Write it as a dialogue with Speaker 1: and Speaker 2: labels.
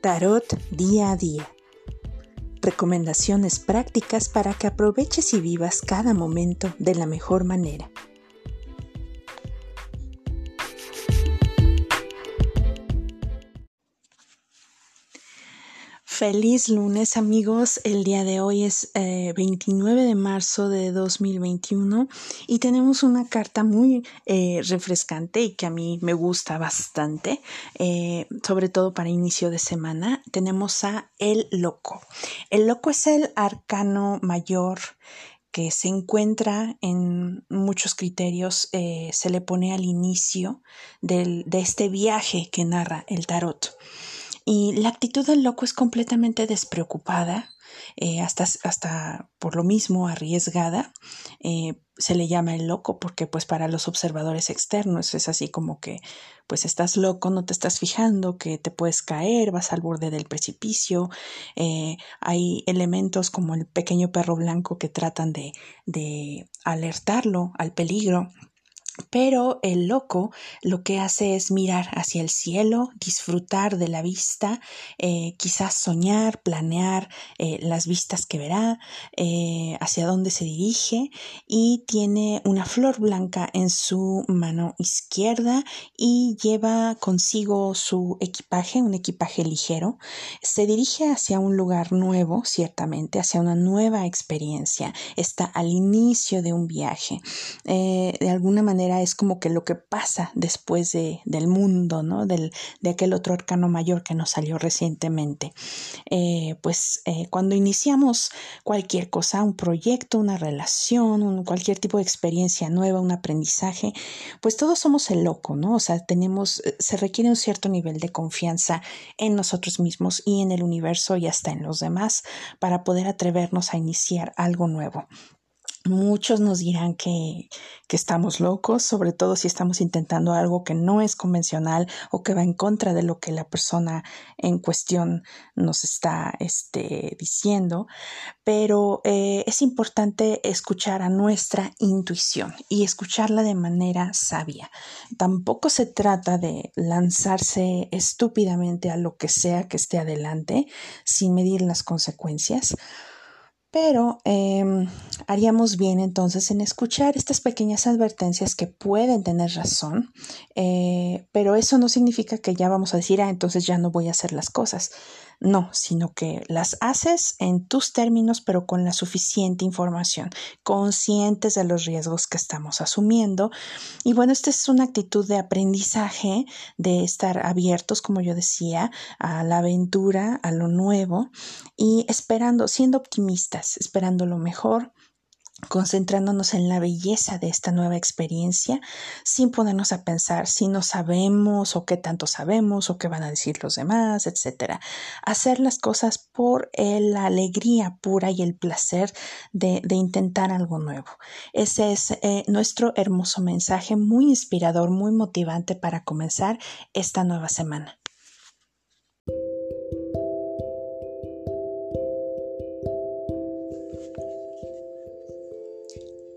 Speaker 1: Tarot día a día. Recomendaciones prácticas para que aproveches y vivas cada momento de la mejor manera. Feliz lunes amigos, el día de hoy es 29 eh, de marzo de 2021 y tenemos una carta muy eh, refrescante y que a mí me gusta bastante, eh, sobre todo para inicio de semana. Tenemos a El Loco. El Loco es el arcano mayor que se encuentra en muchos criterios, se le pone al inicio de este viaje que narra el tarot. Y la actitud del loco es completamente despreocupada, eh, hasta, hasta por lo mismo arriesgada. Eh, se le llama el loco porque pues para los observadores externos es así como que pues estás loco, no te estás fijando que te puedes caer, vas al borde del precipicio. Eh, hay elementos como el pequeño perro blanco que tratan de, de alertarlo al peligro pero el loco lo que hace es mirar hacia el cielo, disfrutar de la vista, eh, quizás soñar, planear eh, las vistas que verá, eh, hacia dónde se dirige y tiene una flor blanca en su mano izquierda y lleva consigo su equipaje, un equipaje ligero. Se dirige hacia un lugar nuevo, ciertamente, hacia una nueva experiencia. Está al inicio de un viaje. de alguna manera es como que lo que pasa después de, del mundo, ¿no? Del, de aquel otro arcano mayor que nos salió recientemente. Eh, pues eh, cuando iniciamos cualquier cosa, un proyecto, una relación, cualquier tipo de experiencia nueva, un aprendizaje, pues todos somos el loco, ¿no? O sea, tenemos, eh, se requiere un cierto nivel de confianza en nosotros mismos y en el universo y hasta en los demás para poder atrevernos a iniciar algo nuevo. Muchos nos dirán que, que, estamos locos, sobre todo si estamos intentando algo que no es convencional o que va en contra de lo que la persona en cuestión nos está este, diciendo, pero eh, es importante escuchar a nuestra intuición y escucharla de manera sabia. Tampoco se trata de lanzarse estúpidamente a lo que sea que esté adelante sin medir las consecuencias pero em, haríamos bien entonces en escuchar estas pequeñas advertencias que pueden tener razón, eh, pero eso no significa que ya vamos a decir, ah, entonces ya no voy a hacer las cosas. No, sino que las haces en tus términos, pero con la suficiente información, conscientes de los riesgos que estamos asumiendo. Y bueno, esta es una actitud de aprendizaje, de estar abiertos, como yo decía, a la aventura, a lo nuevo y esperando, siendo optimistas, esperando lo mejor, concentrándonos en la belleza de esta nueva experiencia, sin ponernos a pensar si no sabemos o qué tanto sabemos o qué van a decir los demás, etcétera. Hacer las cosas por la alegría pura y el placer de, intentar algo nuevo. Ese es eh, nuestro hermoso mensaje, muy inspirador, muy motivante para comenzar esta nueva semana.